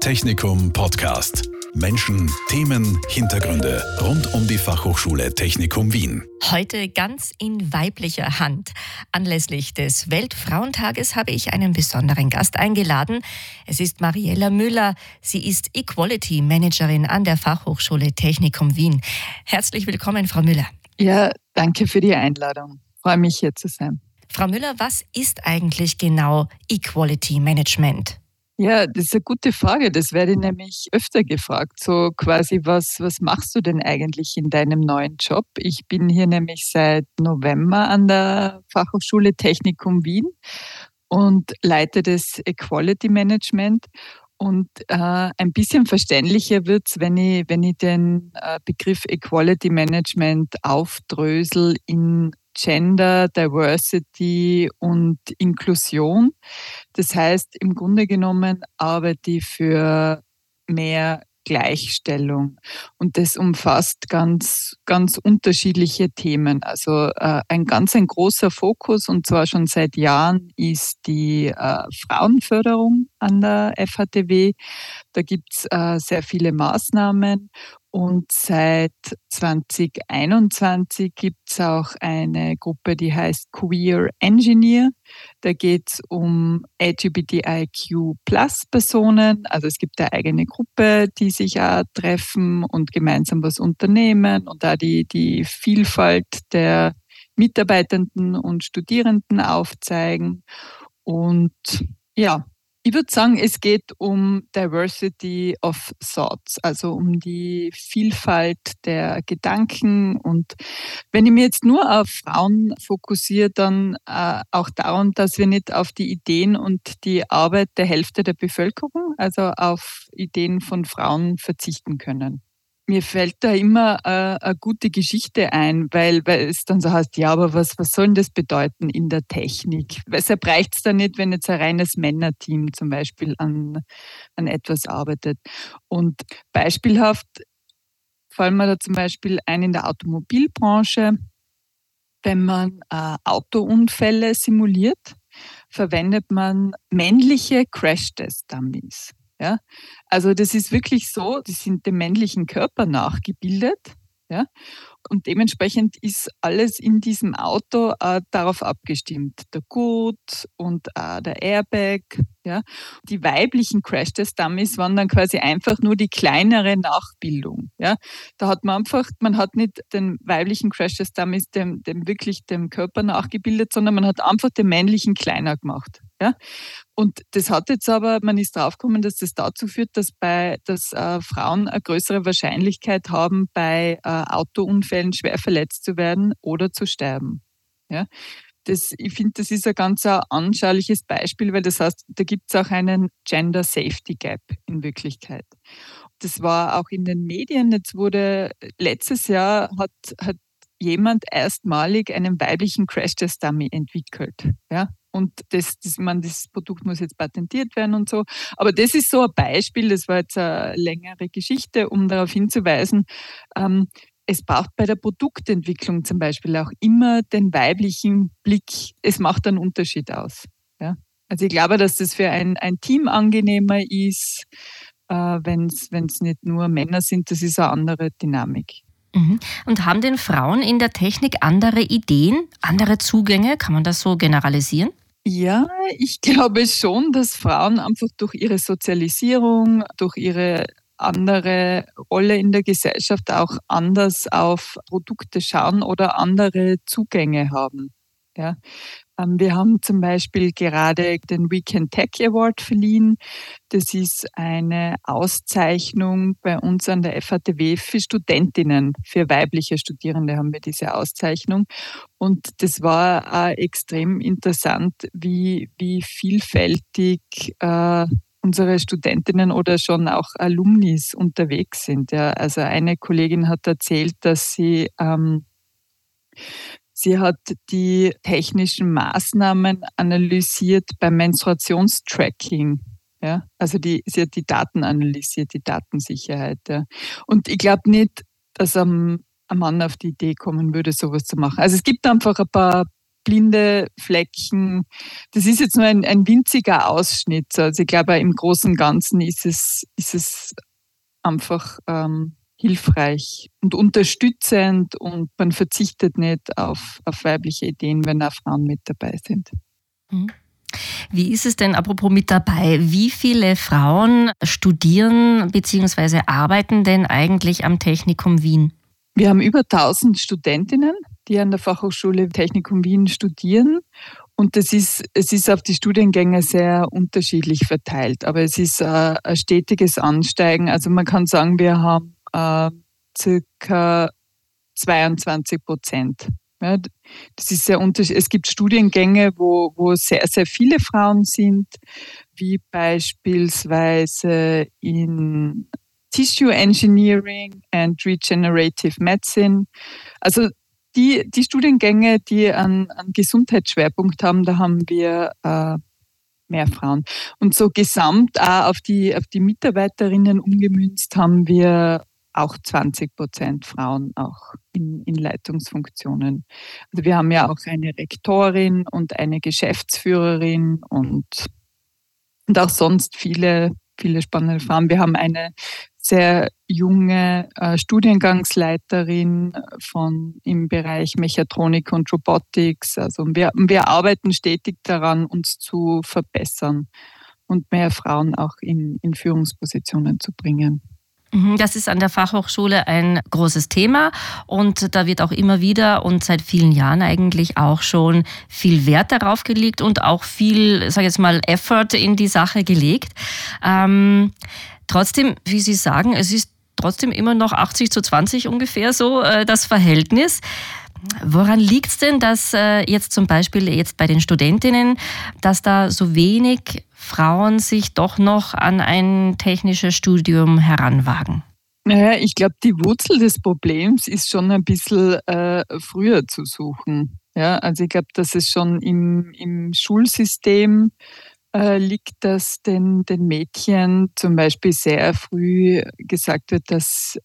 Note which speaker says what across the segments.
Speaker 1: Technikum Podcast. Menschen, Themen, Hintergründe rund um die Fachhochschule Technikum Wien.
Speaker 2: Heute ganz in weiblicher Hand. Anlässlich des Weltfrauentages habe ich einen besonderen Gast eingeladen. Es ist Mariella Müller. Sie ist Equality Managerin an der Fachhochschule Technikum Wien. Herzlich willkommen, Frau Müller.
Speaker 3: Ja, danke für die Einladung. freue mich hier zu sein.
Speaker 2: Frau Müller, was ist eigentlich genau Equality Management?
Speaker 3: Ja, das ist eine gute Frage. Das werde ich nämlich öfter gefragt. So quasi, was, was machst du denn eigentlich in deinem neuen Job? Ich bin hier nämlich seit November an der Fachhochschule Technikum Wien und leite das Equality Management. Und äh, ein bisschen verständlicher wird es, wenn ich, wenn ich den äh, Begriff Equality Management aufdrösel in Gender, Diversity und Inklusion. Das heißt, im Grunde genommen arbeite ich für mehr Gleichstellung. Und das umfasst ganz, ganz unterschiedliche Themen. Also äh, ein ganz ein großer Fokus und zwar schon seit Jahren ist die äh, Frauenförderung an der FHTW. Da gibt es äh, sehr viele Maßnahmen und seit 2021 gibt es auch eine Gruppe, die heißt Queer Engineer. Da geht es um LGBTIQ-Plus-Personen. Also es gibt eine eigene Gruppe, die sich auch treffen und gemeinsam was unternehmen und da die, die Vielfalt der Mitarbeitenden und Studierenden aufzeigen. Und ja, ich würde sagen, es geht um Diversity of Thoughts, also um die Vielfalt der Gedanken. Und wenn ich mir jetzt nur auf Frauen fokussiere, dann äh, auch darum, dass wir nicht auf die Ideen und die Arbeit der Hälfte der Bevölkerung, also auf Ideen von Frauen verzichten können mir fällt da immer äh, eine gute Geschichte ein, weil, weil es dann so heißt, ja, aber was, was soll denn das bedeuten in der Technik? Weshalb reicht es da nicht, wenn jetzt ein reines Männerteam zum Beispiel an, an etwas arbeitet? Und beispielhaft fallen mir da zum Beispiel ein in der Automobilbranche, wenn man äh, Autounfälle simuliert, verwendet man männliche Crash-Test-Dummies. Ja? Also das ist wirklich so, die sind dem männlichen Körper nachgebildet. Ja? Und dementsprechend ist alles in diesem Auto äh, darauf abgestimmt. Der Gurt und äh, der Airbag. Ja? Die weiblichen Crash-Test-Dummies waren dann quasi einfach nur die kleinere Nachbildung. Ja? Da hat man einfach, man hat nicht den weiblichen Crash-Test-Dummies dem, dem wirklich dem Körper nachgebildet, sondern man hat einfach den männlichen kleiner gemacht. Ja? Und das hat jetzt aber, man ist draufgekommen, dass das dazu führt, dass bei, dass äh, Frauen eine größere Wahrscheinlichkeit haben, bei äh, Autounfällen schwer verletzt zu werden oder zu sterben. Ja? Das, ich finde, das ist ein ganz anschauliches Beispiel, weil das heißt, da gibt es auch einen Gender Safety Gap in Wirklichkeit. Das war auch in den Medien. Jetzt wurde letztes Jahr hat, hat jemand erstmalig einen weiblichen Crash-Test-Dummy entwickelt. Ja? und das, das, man, das Produkt muss jetzt patentiert werden und so. Aber das ist so ein Beispiel, das war jetzt eine längere Geschichte, um darauf hinzuweisen, ähm, es braucht bei der Produktentwicklung zum Beispiel auch immer den weiblichen Blick. Es macht einen Unterschied aus. Ja? Also ich glaube, dass das für ein, ein Team angenehmer ist, äh, wenn es nicht nur Männer sind. Das ist eine andere Dynamik.
Speaker 2: Mhm. Und haben denn Frauen in der Technik andere Ideen, andere Zugänge? Kann man das so generalisieren?
Speaker 3: Ja, ich glaube schon, dass Frauen einfach durch ihre Sozialisierung, durch ihre andere Rolle in der Gesellschaft auch anders auf Produkte schauen oder andere Zugänge haben. Ja. Ähm, wir haben zum Beispiel gerade den Weekend Tech Award verliehen. Das ist eine Auszeichnung bei uns an der FATW für Studentinnen, für weibliche Studierende haben wir diese Auszeichnung. Und das war äh, extrem interessant, wie, wie vielfältig äh, unsere Studentinnen oder schon auch Alumnis unterwegs sind. Ja. Also eine Kollegin hat erzählt, dass sie ähm, Sie hat die technischen Maßnahmen analysiert beim Menstruationstracking. Ja, also die, sie hat die Daten analysiert, die Datensicherheit. Ja. Und ich glaube nicht, dass ein, ein Mann auf die Idee kommen würde, sowas zu machen. Also es gibt einfach ein paar blinde Flecken. Das ist jetzt nur ein, ein winziger Ausschnitt. Also ich glaube, im Großen und Ganzen ist es, ist es einfach ähm, hilfreich und unterstützend und man verzichtet nicht auf, auf weibliche Ideen, wenn auch Frauen mit dabei sind.
Speaker 2: Mhm. Wie ist es denn, apropos mit dabei, wie viele Frauen studieren bzw. arbeiten denn eigentlich am Technikum Wien?
Speaker 3: Wir haben über 1000 Studentinnen, die an der Fachhochschule Technikum Wien studieren. Und das ist, es ist auf die Studiengänge sehr unterschiedlich verteilt, aber es ist äh, ein stetiges Ansteigen. Also man kann sagen, wir haben äh, circa 22 Prozent ja, das ist sehr unterschiedlich. Es gibt Studiengänge, wo, wo sehr, sehr viele Frauen sind, wie beispielsweise in Tissue Engineering and Regenerative Medicine. Also die, die Studiengänge, die einen, einen Gesundheitsschwerpunkt haben, da haben wir äh, mehr Frauen. Und so gesamt auch auf die, auf die Mitarbeiterinnen umgemünzt haben wir auch 20 Prozent Frauen auch in, in, Leitungsfunktionen. Also wir haben ja auch eine Rektorin und eine Geschäftsführerin und, und auch sonst viele, viele spannende Frauen. Wir haben eine sehr junge äh, Studiengangsleiterin von im Bereich Mechatronik und Robotics. Also wir, wir arbeiten stetig daran, uns zu verbessern und mehr Frauen auch in, in Führungspositionen zu bringen.
Speaker 2: Mhm, das ist an der Fachhochschule ein großes Thema und da wird auch immer wieder und seit vielen Jahren eigentlich auch schon viel Wert darauf gelegt und auch viel, sag ich jetzt mal, Effort in die Sache gelegt. Ähm, trotzdem, wie Sie sagen, es ist trotzdem immer noch 80 zu 20 ungefähr so äh, das Verhältnis. Woran liegt es denn, dass äh, jetzt zum Beispiel jetzt bei den Studentinnen, dass da so wenig Frauen sich doch noch an ein technisches Studium heranwagen?
Speaker 3: Naja, ich glaube, die Wurzel des Problems ist schon ein bisschen äh, früher zu suchen. Ja, also ich glaube, dass es schon im, im Schulsystem äh, liegt, dass den, den Mädchen zum Beispiel sehr früh gesagt wird, dass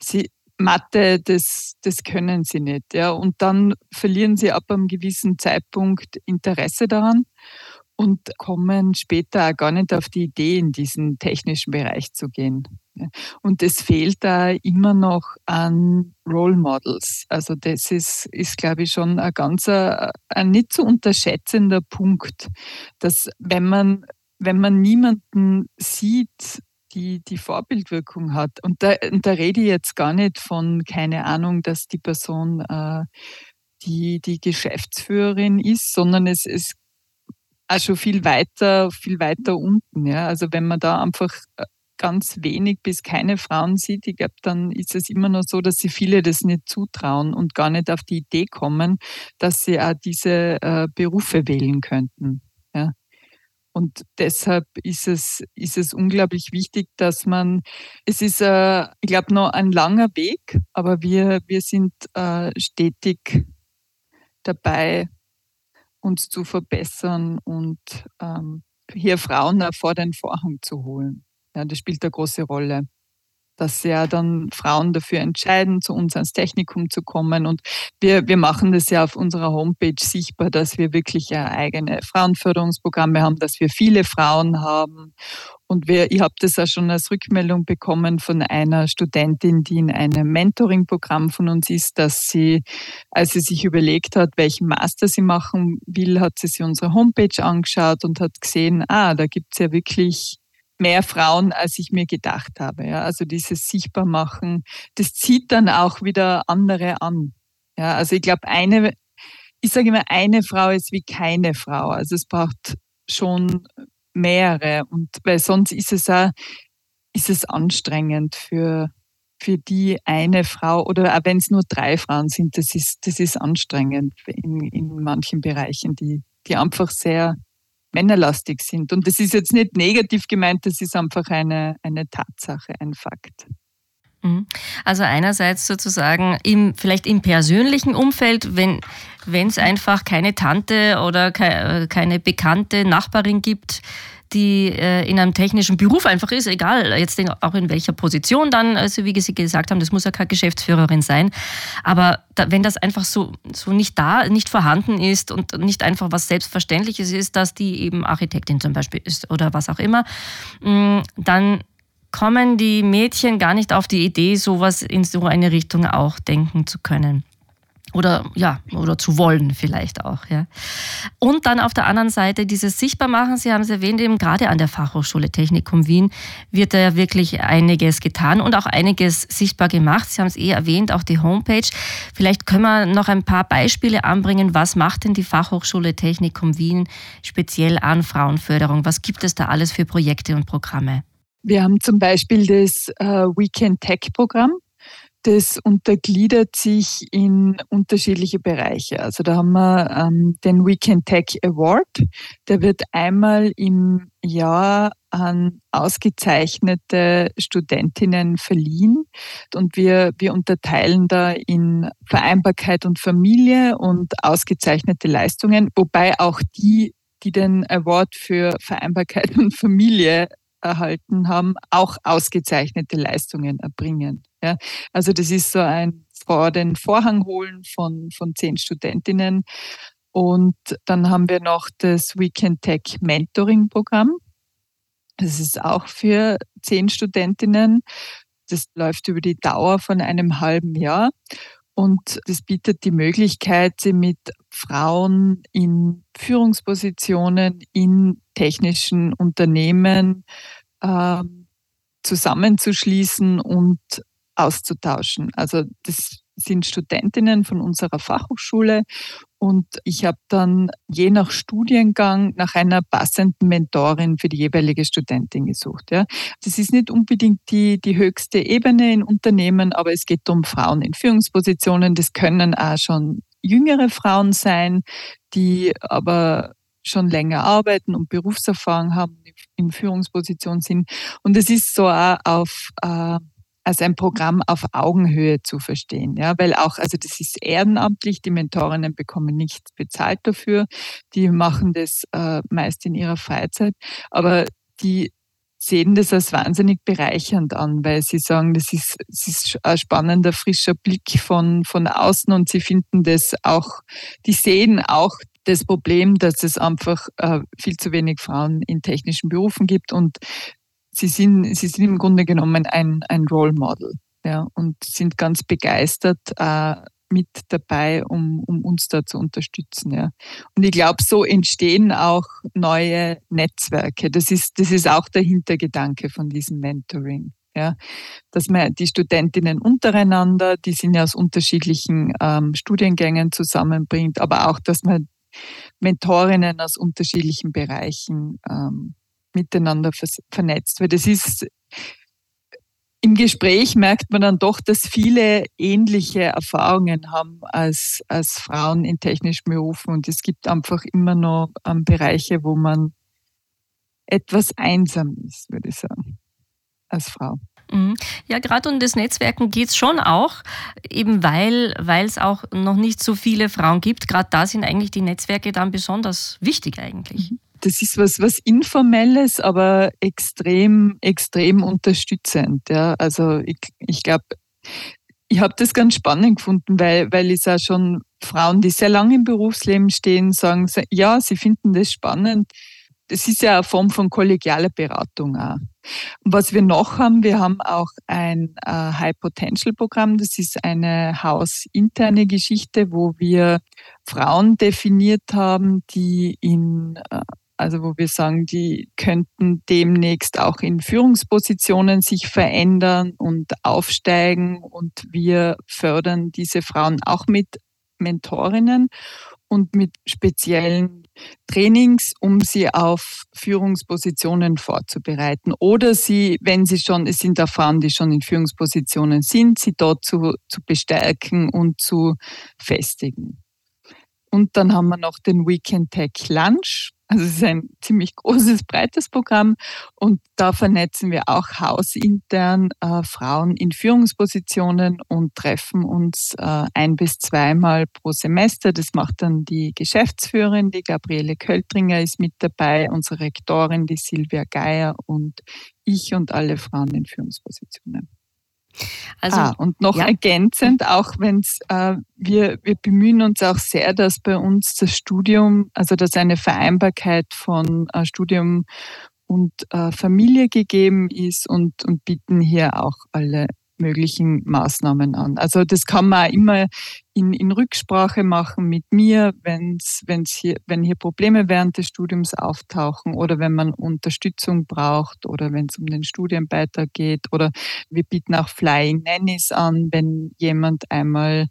Speaker 3: sie Mathe, das, das können sie nicht. Ja. Und dann verlieren sie ab einem gewissen Zeitpunkt Interesse daran und kommen später auch gar nicht auf die Idee, in diesen technischen Bereich zu gehen. Und es fehlt da immer noch an Role Models. Also das ist, ist glaube ich, schon ein ganz ein, ein nicht zu unterschätzender Punkt, dass wenn man, wenn man niemanden sieht, die, die Vorbildwirkung hat. Und da, und da rede ich jetzt gar nicht von, keine Ahnung, dass die Person äh, die, die Geschäftsführerin ist, sondern es ist auch schon viel weiter, viel weiter unten. Ja? Also wenn man da einfach äh, ganz wenig bis keine Frauen sieht, ich glaube, dann ist es immer noch so, dass sie viele das nicht zutrauen und gar nicht auf die Idee kommen, dass sie auch diese äh, Berufe wählen könnten. Ja. Und deshalb ist es, ist es unglaublich wichtig, dass man, es ist, äh, ich glaube, noch ein langer Weg, aber wir, wir sind äh, stetig dabei, uns zu verbessern und ähm, hier Frauen vor den Vorhang zu holen. Ja, das spielt eine große Rolle dass ja dann Frauen dafür entscheiden, zu uns ans Technikum zu kommen. Und wir, wir machen das ja auf unserer Homepage sichtbar, dass wir wirklich ja eigene Frauenförderungsprogramme haben, dass wir viele Frauen haben. Und wir, ich habe das auch schon als Rückmeldung bekommen von einer Studentin, die in einem Mentoring-Programm von uns ist, dass sie, als sie sich überlegt hat, welchen Master sie machen will, hat sie sich unsere Homepage angeschaut und hat gesehen, ah, da gibt's ja wirklich mehr Frauen, als ich mir gedacht habe. Ja. Also dieses Sichtbarmachen, das zieht dann auch wieder andere an. Ja, also ich glaube, eine, ich sage immer, eine Frau ist wie keine Frau. Also es braucht schon mehrere. Und weil sonst ist es auch, ist es anstrengend für, für die eine Frau oder auch wenn es nur drei Frauen sind, das ist, das ist anstrengend in, in manchen Bereichen, die, die einfach sehr männerlastig sind. Und das ist jetzt nicht negativ gemeint, das ist einfach eine, eine Tatsache, ein Fakt.
Speaker 2: Mhm. Also einerseits sozusagen im, vielleicht im persönlichen Umfeld, wenn es einfach keine Tante oder keine bekannte Nachbarin gibt, die äh, in einem technischen Beruf einfach ist, egal jetzt auch in welcher Position dann, also wie Sie gesagt haben, das muss ja keine Geschäftsführerin sein. Aber da, wenn das einfach so, so nicht da, nicht vorhanden ist und nicht einfach was Selbstverständliches ist, dass die eben Architektin zum Beispiel ist oder was auch immer, mm, dann kommen die Mädchen gar nicht auf die Idee, sowas in so eine Richtung auch denken zu können. Oder ja, oder zu wollen vielleicht auch, ja. Und dann auf der anderen Seite dieses Sichtbarmachen, Sie haben es erwähnt, eben gerade an der Fachhochschule Technikum Wien wird da ja wirklich einiges getan und auch einiges sichtbar gemacht. Sie haben es eh erwähnt, auch die Homepage. Vielleicht können wir noch ein paar Beispiele anbringen. Was macht denn die Fachhochschule Technikum Wien speziell an Frauenförderung? Was gibt es da alles für Projekte und Programme?
Speaker 3: Wir haben zum Beispiel das äh, Weekend Tech Programm. Das untergliedert sich in unterschiedliche Bereiche. Also da haben wir ähm, den Weekend Tech Award. Der wird einmal im Jahr an ausgezeichnete Studentinnen verliehen. Und wir, wir unterteilen da in Vereinbarkeit und Familie und ausgezeichnete Leistungen, wobei auch die, die den Award für Vereinbarkeit und Familie erhalten haben, auch ausgezeichnete Leistungen erbringen. Ja, also das ist so ein vor den Vorhang holen von, von zehn Studentinnen. Und dann haben wir noch das Weekend Tech Mentoring Programm. Das ist auch für zehn Studentinnen. Das läuft über die Dauer von einem halben Jahr. Und das bietet die Möglichkeit, sie mit Frauen in Führungspositionen in technischen Unternehmen äh, zusammenzuschließen und auszutauschen. Also das sind Studentinnen von unserer Fachhochschule und ich habe dann je nach Studiengang nach einer passenden Mentorin für die jeweilige Studentin gesucht. Ja. Das ist nicht unbedingt die, die höchste Ebene in Unternehmen, aber es geht um Frauen in Führungspositionen. Das können auch schon jüngere Frauen sein, die aber schon länger arbeiten und Berufserfahrung haben, in Führungsposition sind. Und es ist so auch auf äh, als ein Programm auf Augenhöhe zu verstehen. Ja, weil auch, also das ist ehrenamtlich, die Mentorinnen bekommen nichts bezahlt dafür, die machen das äh, meist in ihrer Freizeit, aber die sehen das als wahnsinnig bereichernd an, weil sie sagen, das ist, das ist ein spannender, frischer Blick von, von außen und sie finden das auch, die sehen auch das Problem, dass es einfach äh, viel zu wenig Frauen in technischen Berufen gibt und sie sind, sie sind im Grunde genommen ein, ein Role Model ja, und sind ganz begeistert äh, mit dabei, um, um uns da zu unterstützen. Ja. Und ich glaube, so entstehen auch neue Netzwerke. Das ist, das ist auch der Hintergedanke von diesem Mentoring. Ja, dass man die Studentinnen untereinander, die sind ja aus unterschiedlichen ähm, Studiengängen zusammenbringt, aber auch, dass man Mentorinnen aus unterschiedlichen Bereichen ähm, miteinander vernetzt. Weil das ist im Gespräch merkt man dann doch, dass viele ähnliche Erfahrungen haben als, als Frauen in technischen Berufen. Und es gibt einfach immer noch ähm, Bereiche, wo man etwas einsam ist, würde ich sagen, als Frau.
Speaker 2: Mhm. Ja, gerade um das Netzwerken geht es schon auch, eben weil es auch noch nicht so viele Frauen gibt. Gerade da sind eigentlich die Netzwerke dann besonders wichtig eigentlich.
Speaker 3: Mhm das ist was, was Informelles, aber extrem, extrem unterstützend. Ja. Also ich, ich glaube, ich habe das ganz spannend gefunden, weil, weil es auch schon Frauen, die sehr lange im Berufsleben stehen, sagen, ja, sie finden das spannend. Das ist ja eine Form von kollegialer Beratung auch. Was wir noch haben, wir haben auch ein äh, High Potential Programm. Das ist eine hausinterne Geschichte, wo wir Frauen definiert haben, die in äh, also wo wir sagen, die könnten demnächst auch in Führungspositionen sich verändern und aufsteigen und wir fördern diese Frauen auch mit Mentorinnen und mit speziellen Trainings, um sie auf Führungspositionen vorzubereiten. Oder sie, wenn sie schon, es sind da Frauen, die schon in Führungspositionen sind, sie dort zu, zu bestärken und zu festigen. Und dann haben wir noch den Weekend Tech Lunch Also es ist ein ziemlich großes, breites Programm und da vernetzen wir auch hausintern äh, Frauen in Führungspositionen und treffen uns äh, ein bis zweimal pro Semester. Das macht dann die Geschäftsführerin, die Gabriele Költringer ist mit dabei, unsere Rektorin, die Silvia Geier und ich und alle Frauen in Führungspositionen. Also, ah, und noch ja. ergänzend, auch wenn es, äh, wir, wir bemühen uns auch sehr, dass bei uns das Studium, also dass eine Vereinbarkeit von äh, Studium und äh, Familie gegeben ist und, und bieten hier auch alle möglichen Maßnahmen an. Also das kann man auch immer in, in Rücksprache machen mit mir, wenn's, wenn's hier, wenn hier Probleme während des Studiums auftauchen oder wenn man Unterstützung braucht oder wenn es um den Studienbeitrag geht oder wir bieten auch Flying Nannies an, wenn jemand einmal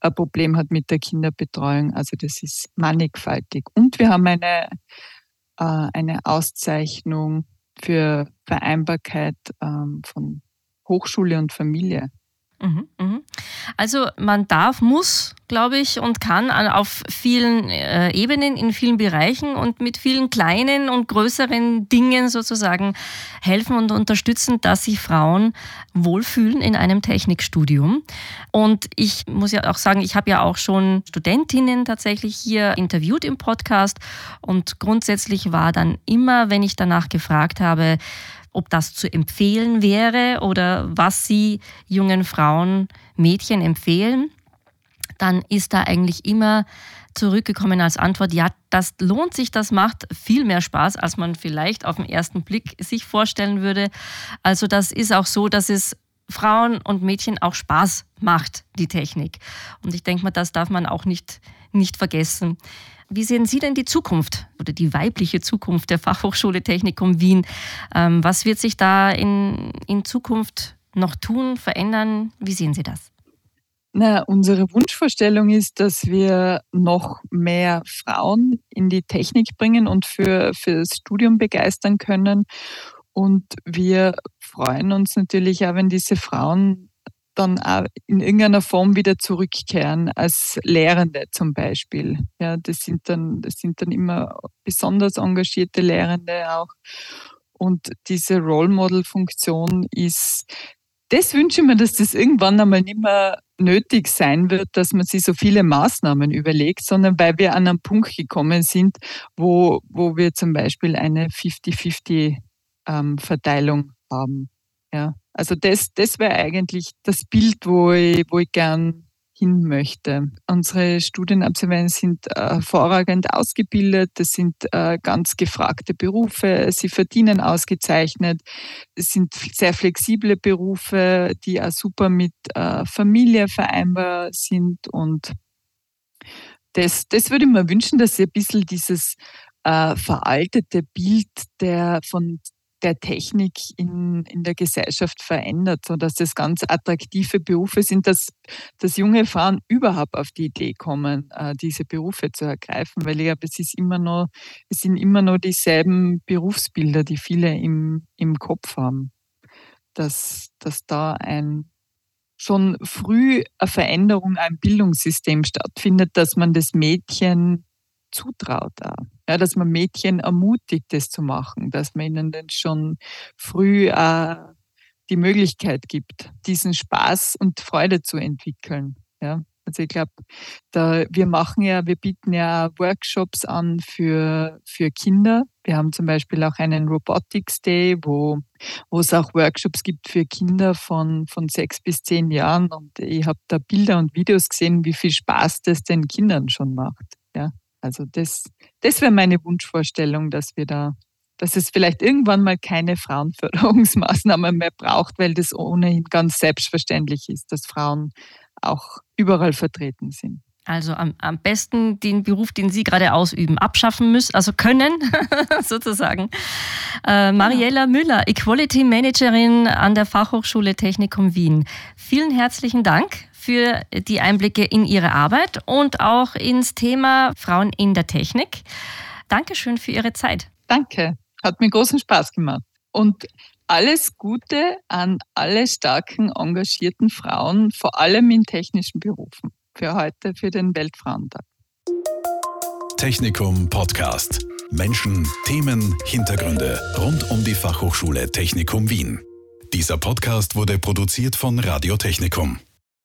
Speaker 3: ein Problem hat mit der Kinderbetreuung. Also das ist mannigfaltig. Und wir haben eine, äh, eine Auszeichnung für Vereinbarkeit ähm, von Hochschule und Familie.
Speaker 2: Mhm, mhm. Also man darf, muss, glaube ich, und kann auf vielen äh, Ebenen, in vielen Bereichen und mit vielen kleinen und größeren Dingen sozusagen helfen und unterstützen, dass sich Frauen wohlfühlen in einem Technikstudium. Und ich muss ja auch sagen, ich habe ja auch schon Studentinnen tatsächlich hier interviewt im Podcast und grundsätzlich war dann immer, wenn ich danach gefragt habe, ob das zu empfehlen wäre oder was Sie jungen Frauen, Mädchen empfehlen, dann ist da eigentlich immer zurückgekommen als Antwort, ja, das lohnt sich, das macht viel mehr Spaß, als man vielleicht auf den ersten Blick sich vorstellen würde. Also das ist auch so, dass es Frauen und Mädchen auch Spaß macht, die Technik. Und ich denke mal, das darf man auch nicht, nicht vergessen. Wie sehen Sie denn die Zukunft oder die weibliche Zukunft der Fachhochschule Technikum Wien? Ähm, was wird sich da in, in Zukunft noch tun, verändern? Wie sehen Sie das?
Speaker 3: Na, unsere Wunschvorstellung ist, dass wir noch mehr Frauen in die Technik bringen und für, für das Studium begeistern können. Und wir freuen uns natürlich auch, wenn diese Frauen dann auch in irgendeiner Form wieder zurückkehren, als Lehrende zum Beispiel. Ja, das sind dann, das sind dann immer besonders engagierte Lehrende auch. Und diese Role Model Funktion ist, das wünsche ich mir, dass das irgendwann einmal nicht mehr nötig sein wird, dass man sich so viele Maßnahmen überlegt, sondern weil wir an einen Punkt gekommen sind, wo, wo wir zum Beispiel eine 50-50 ähm, Verteilung haben. Ja. Also das, das wäre eigentlich das Bild, wo ich, wo ich gern hin möchte. Unsere Studienabsolventen sind äh, hervorragend ausgebildet, das sind äh, ganz gefragte Berufe, sie verdienen ausgezeichnet, es sind sehr flexible Berufe, die auch super mit äh, Familie vereinbar sind. Und das, das würde ich mir wünschen, dass sie ein bisschen dieses äh, veraltete Bild der von der Technik in, in der Gesellschaft verändert, sodass das ganz attraktive Berufe sind, dass, dass junge Frauen überhaupt auf die Idee kommen, äh, diese Berufe zu ergreifen, weil ich glaube, es ist immer noch, es sind immer noch dieselben Berufsbilder, die viele im, im Kopf haben. Dass, dass da ein schon früh eine Veränderung am Bildungssystem stattfindet, dass man das Mädchen zutraut. Auch. Ja, dass man Mädchen ermutigt, das zu machen, dass man ihnen dann schon früh äh, die Möglichkeit gibt, diesen Spaß und Freude zu entwickeln. Ja. Also ich glaube, wir machen ja, wir bieten ja Workshops an für, für Kinder. Wir haben zum Beispiel auch einen Robotics Day, wo, wo es auch Workshops gibt für Kinder von, von sechs bis zehn Jahren. Und ich habe da Bilder und Videos gesehen, wie viel Spaß das den Kindern schon macht. Ja. Also das, das wäre meine Wunschvorstellung, dass wir da, dass es vielleicht irgendwann mal keine Frauenförderungsmaßnahmen mehr braucht, weil das ohnehin ganz selbstverständlich ist, dass Frauen auch überall vertreten sind.
Speaker 2: Also am, am besten den Beruf, den Sie gerade ausüben, abschaffen müssen, also können sozusagen. Äh, Mariella Müller, Equality Managerin an der Fachhochschule Technikum Wien. Vielen herzlichen Dank für die Einblicke in Ihre Arbeit und auch ins Thema Frauen in der Technik. Dankeschön für Ihre Zeit.
Speaker 3: Danke, hat mir großen Spaß gemacht. Und alles Gute an alle starken, engagierten Frauen, vor allem in technischen Berufen, für heute, für den Weltfrauentag.
Speaker 1: Technikum Podcast. Menschen, Themen, Hintergründe rund um die Fachhochschule Technikum Wien. Dieser Podcast wurde produziert von Radio Technikum.